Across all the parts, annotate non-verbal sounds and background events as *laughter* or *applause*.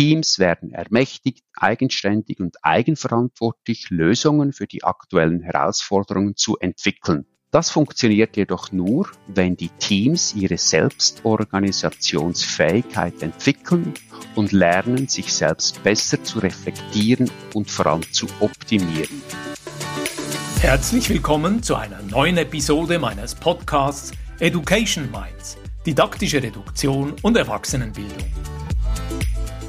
Teams werden ermächtigt, eigenständig und eigenverantwortlich Lösungen für die aktuellen Herausforderungen zu entwickeln. Das funktioniert jedoch nur, wenn die Teams ihre Selbstorganisationsfähigkeit entwickeln und lernen, sich selbst besser zu reflektieren und voran zu optimieren. Herzlich willkommen zu einer neuen Episode meines Podcasts Education Minds, didaktische Reduktion und Erwachsenenbildung.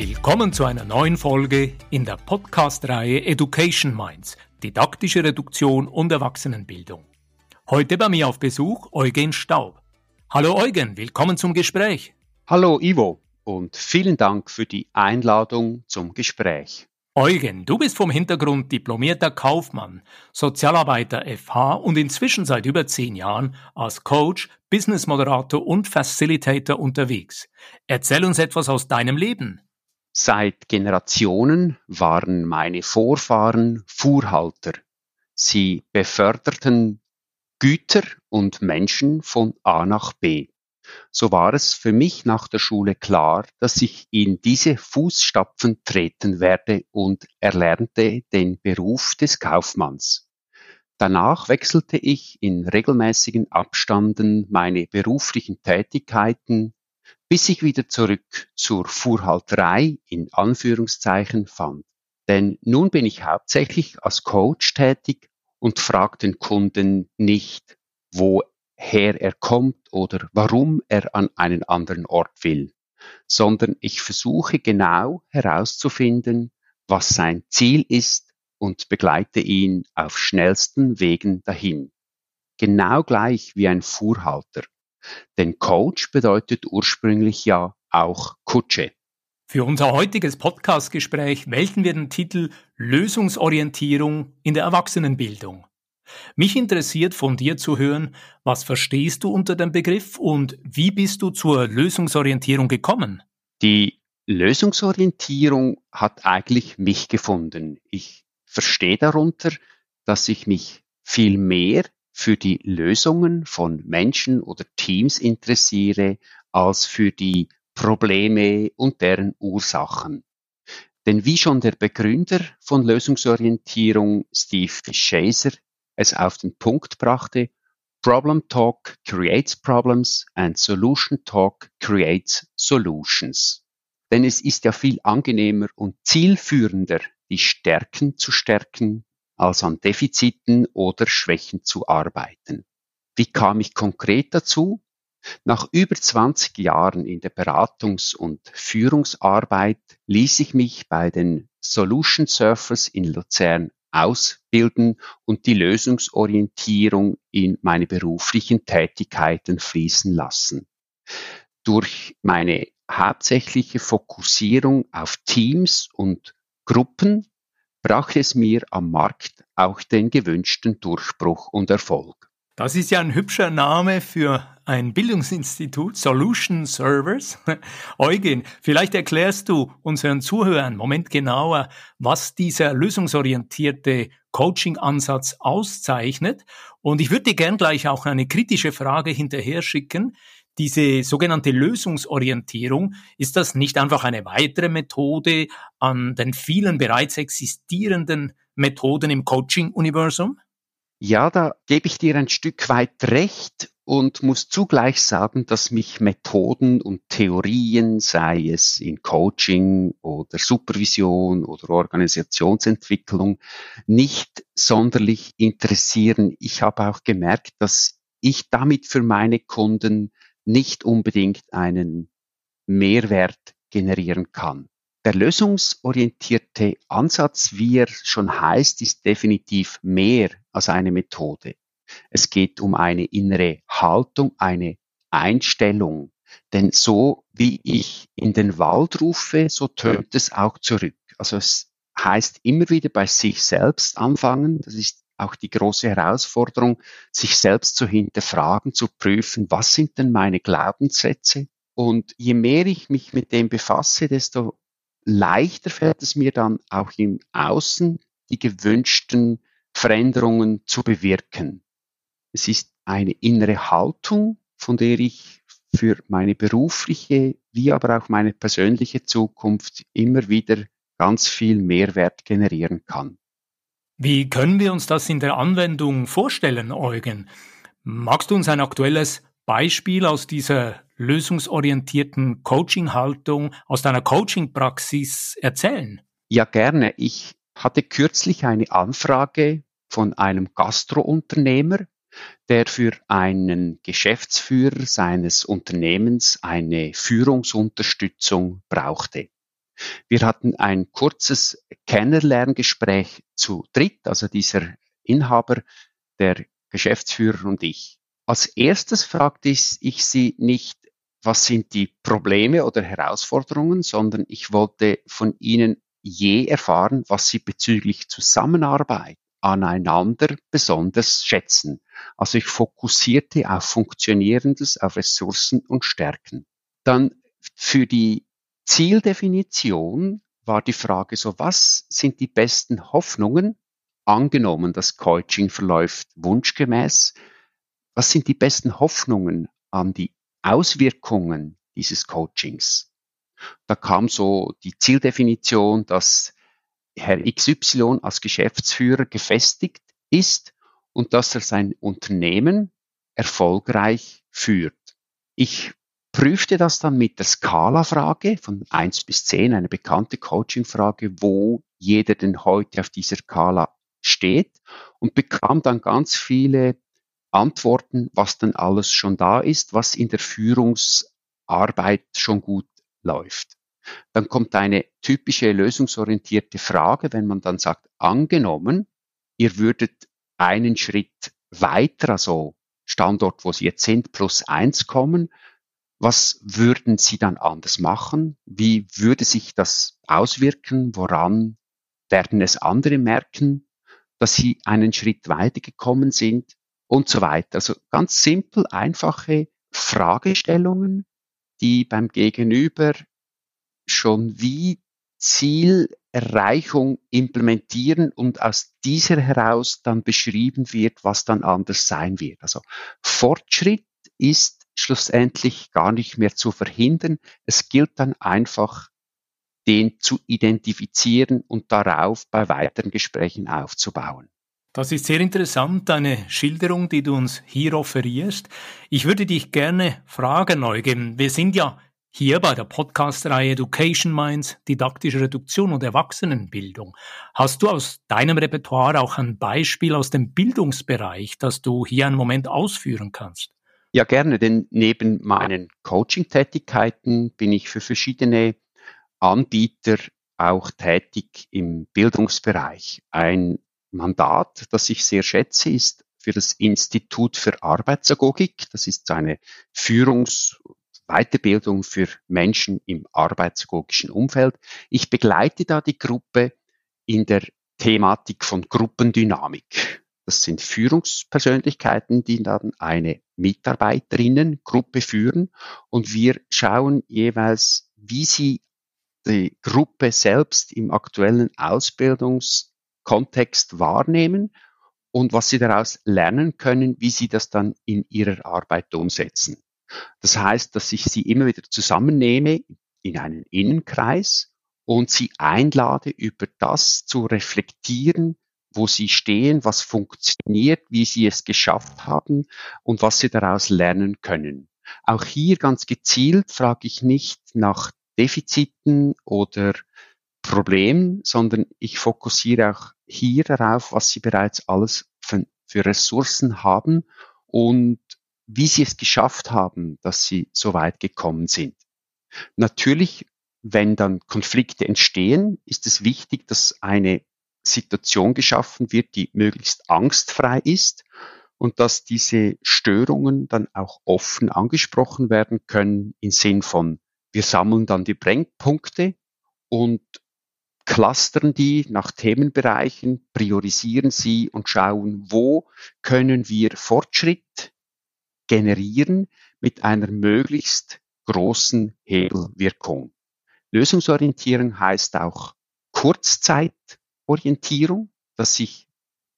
Willkommen zu einer neuen Folge in der Podcast-Reihe Education Minds – didaktische Reduktion und Erwachsenenbildung. Heute bei mir auf Besuch Eugen Staub. Hallo Eugen, willkommen zum Gespräch. Hallo Ivo und vielen Dank für die Einladung zum Gespräch. Eugen, du bist vom Hintergrund diplomierter Kaufmann, Sozialarbeiter FH und inzwischen seit über zehn Jahren als Coach, Business Moderator und Facilitator unterwegs. Erzähl uns etwas aus deinem Leben. Seit Generationen waren meine Vorfahren Fuhrhalter. Sie beförderten Güter und Menschen von A nach B. So war es für mich nach der Schule klar, dass ich in diese Fußstapfen treten werde und erlernte den Beruf des Kaufmanns. Danach wechselte ich in regelmäßigen Abstanden meine beruflichen Tätigkeiten bis ich wieder zurück zur Fuhrhalterei in Anführungszeichen fand. Denn nun bin ich hauptsächlich als Coach tätig und frage den Kunden nicht, woher er kommt oder warum er an einen anderen Ort will, sondern ich versuche genau herauszufinden, was sein Ziel ist und begleite ihn auf schnellsten Wegen dahin. Genau gleich wie ein Fuhrhalter. Denn Coach bedeutet ursprünglich ja auch Kutsche. Für unser heutiges Podcastgespräch wählten wir den Titel Lösungsorientierung in der Erwachsenenbildung. Mich interessiert von dir zu hören, was verstehst du unter dem Begriff und wie bist du zur Lösungsorientierung gekommen? Die Lösungsorientierung hat eigentlich mich gefunden. Ich verstehe darunter, dass ich mich viel mehr für die Lösungen von Menschen oder Teams interessiere als für die Probleme und deren Ursachen. Denn wie schon der Begründer von Lösungsorientierung Steve Chaser es auf den Punkt brachte, Problem Talk creates problems and Solution Talk creates solutions. Denn es ist ja viel angenehmer und zielführender, die Stärken zu stärken als an Defiziten oder Schwächen zu arbeiten. Wie kam ich konkret dazu? Nach über 20 Jahren in der Beratungs- und Führungsarbeit ließ ich mich bei den Solution Surfers in Luzern ausbilden und die Lösungsorientierung in meine beruflichen Tätigkeiten fließen lassen. Durch meine hauptsächliche Fokussierung auf Teams und Gruppen brachte es mir am Markt auch den gewünschten Durchbruch und Erfolg. Das ist ja ein hübscher Name für ein Bildungsinstitut, Solution Servers. *laughs* Eugen, vielleicht erklärst du unseren Zuhörern Moment genauer, was dieser lösungsorientierte Coaching-Ansatz auszeichnet. Und ich würde dir gern gleich auch eine kritische Frage hinterher schicken diese sogenannte Lösungsorientierung, ist das nicht einfach eine weitere Methode an den vielen bereits existierenden Methoden im Coaching-Universum? Ja, da gebe ich dir ein Stück weit recht und muss zugleich sagen, dass mich Methoden und Theorien, sei es in Coaching oder Supervision oder Organisationsentwicklung, nicht sonderlich interessieren. Ich habe auch gemerkt, dass ich damit für meine Kunden nicht unbedingt einen Mehrwert generieren kann. Der lösungsorientierte Ansatz, wie er schon heißt, ist definitiv mehr als eine Methode. Es geht um eine innere Haltung, eine Einstellung. Denn so wie ich in den Wald rufe, so tönt es auch zurück. Also es heißt immer wieder bei sich selbst anfangen. Das ist auch die große Herausforderung, sich selbst zu hinterfragen, zu prüfen, was sind denn meine Glaubenssätze? Und je mehr ich mich mit dem befasse, desto leichter fällt es mir dann auch im Außen die gewünschten Veränderungen zu bewirken. Es ist eine innere Haltung, von der ich für meine berufliche wie aber auch meine persönliche Zukunft immer wieder ganz viel Mehrwert generieren kann. Wie können wir uns das in der Anwendung vorstellen, Eugen? Magst du uns ein aktuelles Beispiel aus dieser lösungsorientierten Coaching-Haltung, aus deiner Coaching-Praxis erzählen? Ja, gerne. Ich hatte kürzlich eine Anfrage von einem Gastrounternehmer, der für einen Geschäftsführer seines Unternehmens eine Führungsunterstützung brauchte. Wir hatten ein kurzes Kennenlerngespräch zu dritt, also dieser Inhaber, der Geschäftsführer und ich. Als erstes fragte ich sie nicht, was sind die Probleme oder Herausforderungen, sondern ich wollte von ihnen je erfahren, was sie bezüglich Zusammenarbeit aneinander besonders schätzen. Also ich fokussierte auf Funktionierendes, auf Ressourcen und Stärken. Dann für die Zieldefinition war die Frage so, was sind die besten Hoffnungen? Angenommen, das Coaching verläuft wunschgemäß. Was sind die besten Hoffnungen an die Auswirkungen dieses Coachings? Da kam so die Zieldefinition, dass Herr XY als Geschäftsführer gefestigt ist und dass er sein Unternehmen erfolgreich führt. Ich prüfte das dann mit der Skala-Frage von eins bis zehn, eine bekannte Coaching-Frage, wo jeder denn heute auf dieser Skala steht und bekam dann ganz viele Antworten, was denn alles schon da ist, was in der Führungsarbeit schon gut läuft. Dann kommt eine typische lösungsorientierte Frage, wenn man dann sagt, angenommen, ihr würdet einen Schritt weiter, also Standort, wo Sie jetzt sind, plus eins kommen, was würden Sie dann anders machen? Wie würde sich das auswirken? Woran werden es andere merken, dass Sie einen Schritt weiter gekommen sind? Und so weiter. Also ganz simpel, einfache Fragestellungen, die beim Gegenüber schon wie Zielerreichung implementieren und aus dieser heraus dann beschrieben wird, was dann anders sein wird. Also Fortschritt ist schlussendlich gar nicht mehr zu verhindern. Es gilt dann einfach, den zu identifizieren und darauf bei weiteren Gesprächen aufzubauen. Das ist sehr interessant, deine Schilderung, die du uns hier offerierst. Ich würde dich gerne fragen, Eugen. Wir sind ja hier bei der Podcast-Reihe Education Minds, didaktische Reduktion und Erwachsenenbildung. Hast du aus deinem Repertoire auch ein Beispiel aus dem Bildungsbereich, das du hier einen Moment ausführen kannst? Ja, gerne, denn neben meinen Coaching-Tätigkeiten bin ich für verschiedene Anbieter auch tätig im Bildungsbereich. Ein Mandat, das ich sehr schätze, ist für das Institut für Arbeitsagogik. Das ist eine Führungs- Weiterbildung für Menschen im arbeitsagogischen Umfeld. Ich begleite da die Gruppe in der Thematik von Gruppendynamik. Das sind Führungspersönlichkeiten, die dann eine Mitarbeiterinnengruppe führen und wir schauen jeweils, wie sie die Gruppe selbst im aktuellen Ausbildungskontext wahrnehmen und was sie daraus lernen können, wie sie das dann in ihrer Arbeit umsetzen. Das heißt, dass ich sie immer wieder zusammennehme in einen Innenkreis und sie einlade, über das zu reflektieren, wo sie stehen, was funktioniert, wie sie es geschafft haben und was sie daraus lernen können. Auch hier ganz gezielt frage ich nicht nach Defiziten oder Problemen, sondern ich fokussiere auch hier darauf, was sie bereits alles für, für Ressourcen haben und wie sie es geschafft haben, dass sie so weit gekommen sind. Natürlich, wenn dann Konflikte entstehen, ist es wichtig, dass eine Situation geschaffen wird, die möglichst angstfrei ist und dass diese Störungen dann auch offen angesprochen werden können im Sinn von, wir sammeln dann die Brennpunkte und clustern die nach Themenbereichen, priorisieren sie und schauen, wo können wir Fortschritt generieren mit einer möglichst großen Hebelwirkung. Lösungsorientierung heißt auch Kurzzeitorientierung, dass sich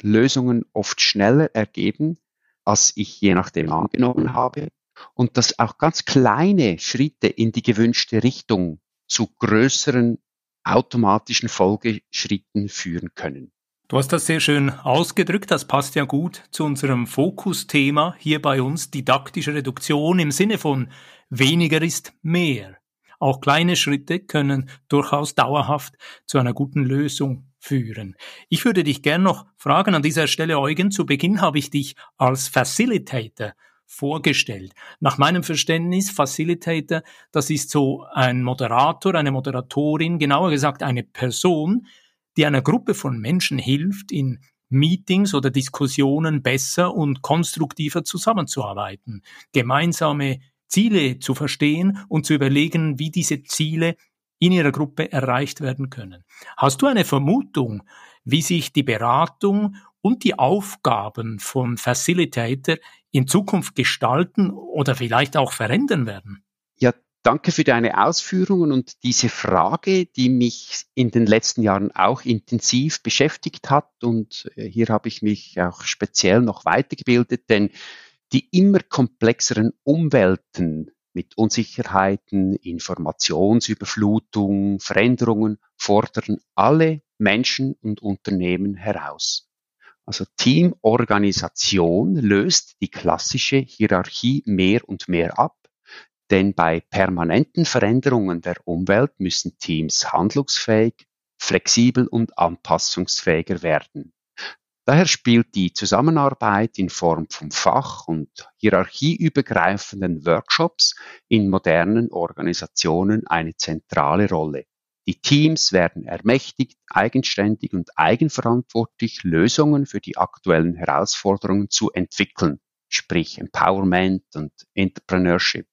Lösungen oft schneller ergeben, als ich je nachdem angenommen habe und dass auch ganz kleine Schritte in die gewünschte Richtung zu größeren automatischen Folgeschritten führen können. Du hast das sehr schön ausgedrückt. Das passt ja gut zu unserem Fokusthema hier bei uns, didaktische Reduktion im Sinne von weniger ist mehr. Auch kleine Schritte können durchaus dauerhaft zu einer guten Lösung führen. Ich würde dich gern noch fragen an dieser Stelle, Eugen. Zu Beginn habe ich dich als Facilitator vorgestellt. Nach meinem Verständnis, Facilitator, das ist so ein Moderator, eine Moderatorin, genauer gesagt eine Person, die einer Gruppe von Menschen hilft, in Meetings oder Diskussionen besser und konstruktiver zusammenzuarbeiten, gemeinsame Ziele zu verstehen und zu überlegen, wie diese Ziele in ihrer Gruppe erreicht werden können. Hast du eine Vermutung, wie sich die Beratung und die Aufgaben von Facilitator in Zukunft gestalten oder vielleicht auch verändern werden? Ja, danke für deine Ausführungen und diese Frage, die mich in den letzten Jahren auch intensiv beschäftigt hat. Und äh, hier habe ich mich auch speziell noch weitergebildet, denn die immer komplexeren Umwelten mit Unsicherheiten, Informationsüberflutung, Veränderungen fordern alle Menschen und Unternehmen heraus. Also Teamorganisation löst die klassische Hierarchie mehr und mehr ab, denn bei permanenten Veränderungen der Umwelt müssen Teams handlungsfähig, flexibel und anpassungsfähiger werden. Daher spielt die Zusammenarbeit in Form von fach- und hierarchieübergreifenden Workshops in modernen Organisationen eine zentrale Rolle. Die Teams werden ermächtigt, eigenständig und eigenverantwortlich Lösungen für die aktuellen Herausforderungen zu entwickeln, sprich Empowerment und Entrepreneurship.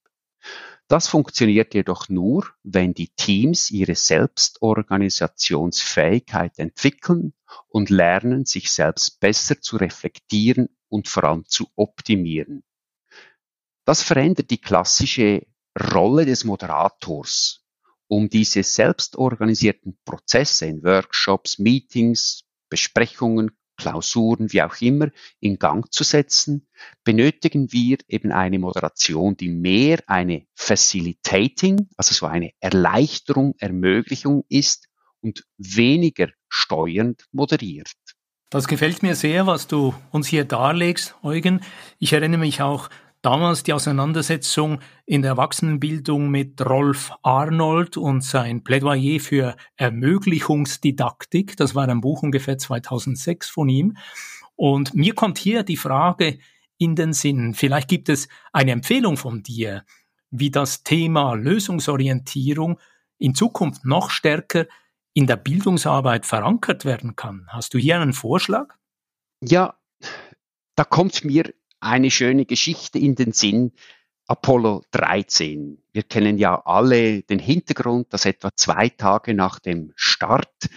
Das funktioniert jedoch nur, wenn die Teams ihre Selbstorganisationsfähigkeit entwickeln und lernen, sich selbst besser zu reflektieren und vor allem zu optimieren. Das verändert die klassische Rolle des Moderators, um diese selbstorganisierten Prozesse in Workshops, Meetings, Besprechungen, Klausuren, wie auch immer, in Gang zu setzen, benötigen wir eben eine Moderation, die mehr eine Facilitating, also so eine Erleichterung, Ermöglichung ist und weniger steuernd moderiert. Das gefällt mir sehr, was du uns hier darlegst, Eugen. Ich erinnere mich auch damals die Auseinandersetzung in der Erwachsenenbildung mit Rolf Arnold und sein Plädoyer für Ermöglichungsdidaktik. Das war ein Buch ungefähr 2006 von ihm. Und mir kommt hier die Frage in den Sinn. Vielleicht gibt es eine Empfehlung von dir, wie das Thema Lösungsorientierung in Zukunft noch stärker in der Bildungsarbeit verankert werden kann. Hast du hier einen Vorschlag? Ja, da kommt mir eine schöne Geschichte in den Sinn. Apollo 13. Wir kennen ja alle den Hintergrund, dass etwa zwei Tage nach dem Start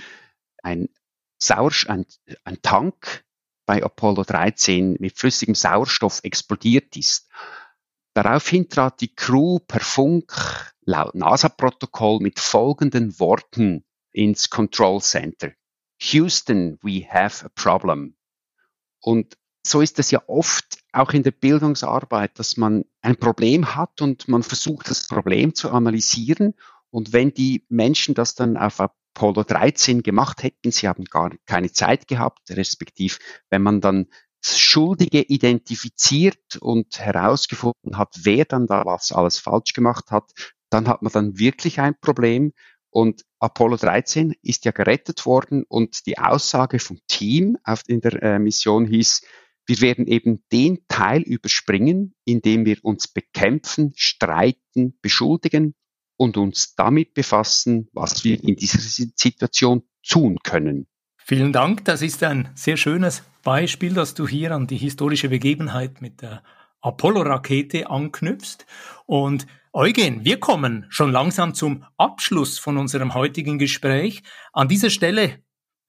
ein, Sauerst ein, ein Tank bei Apollo 13 mit flüssigem Sauerstoff explodiert ist. Daraufhin trat die Crew per Funk laut NASA-Protokoll mit folgenden Worten ins Control Center. Houston, we have a problem. Und so ist es ja oft auch in der Bildungsarbeit, dass man ein Problem hat und man versucht, das Problem zu analysieren. Und wenn die Menschen das dann auf Apollo 13 gemacht hätten, sie haben gar keine Zeit gehabt, respektiv, wenn man dann Schuldige identifiziert und herausgefunden hat, wer dann da was alles falsch gemacht hat, dann hat man dann wirklich ein Problem. Und Apollo 13 ist ja gerettet worden und die Aussage vom Team auf, in der äh, Mission hieß, wir werden eben den Teil überspringen, indem wir uns bekämpfen, streiten, beschuldigen und uns damit befassen, was wir in dieser Situation tun können. Vielen Dank, das ist ein sehr schönes Beispiel, dass du hier an die historische Begebenheit mit der Apollo-Rakete anknüpfst. Und Eugen, wir kommen schon langsam zum Abschluss von unserem heutigen Gespräch. An dieser Stelle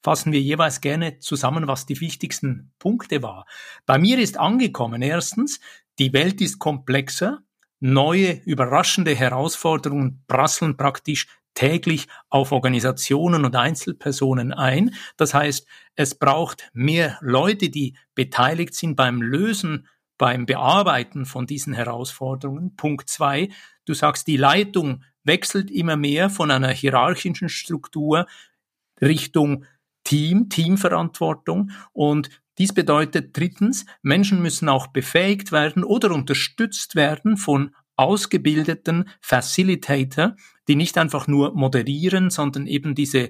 fassen wir jeweils gerne zusammen, was die wichtigsten Punkte war. Bei mir ist angekommen, erstens, die Welt ist komplexer, neue, überraschende Herausforderungen prasseln praktisch täglich auf Organisationen und Einzelpersonen ein. Das heißt, es braucht mehr Leute, die beteiligt sind beim Lösen, beim Bearbeiten von diesen Herausforderungen. Punkt zwei, du sagst, die Leitung wechselt immer mehr von einer hierarchischen Struktur Richtung Team, Teamverantwortung und dies bedeutet drittens, Menschen müssen auch befähigt werden oder unterstützt werden von ausgebildeten Facilitator, die nicht einfach nur moderieren, sondern eben diese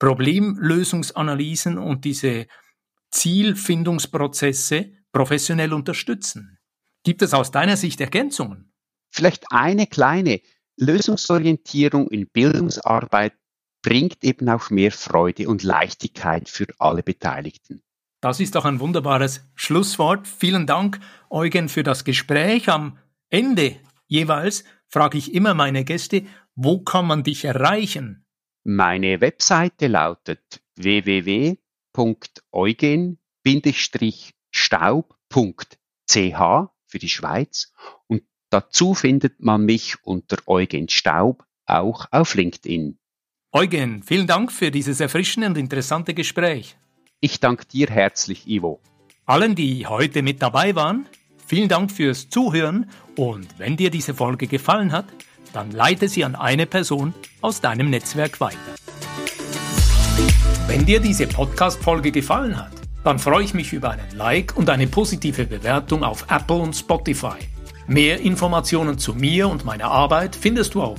Problemlösungsanalysen und diese Zielfindungsprozesse professionell unterstützen. Gibt es aus deiner Sicht Ergänzungen? Vielleicht eine kleine Lösungsorientierung in Bildungsarbeit bringt eben auch mehr Freude und Leichtigkeit für alle Beteiligten. Das ist doch ein wunderbares Schlusswort. Vielen Dank, Eugen, für das Gespräch. Am Ende jeweils frage ich immer meine Gäste, wo kann man dich erreichen? Meine Webseite lautet www.eugen-staub.ch für die Schweiz und dazu findet man mich unter Eugen Staub auch auf LinkedIn. Eugen, vielen Dank für dieses erfrischende und interessante Gespräch. Ich danke dir herzlich, Ivo. Allen, die heute mit dabei waren, vielen Dank fürs Zuhören und wenn dir diese Folge gefallen hat, dann leite sie an eine Person aus deinem Netzwerk weiter. Wenn dir diese Podcast-Folge gefallen hat, dann freue ich mich über einen Like und eine positive Bewertung auf Apple und Spotify. Mehr Informationen zu mir und meiner Arbeit findest du auf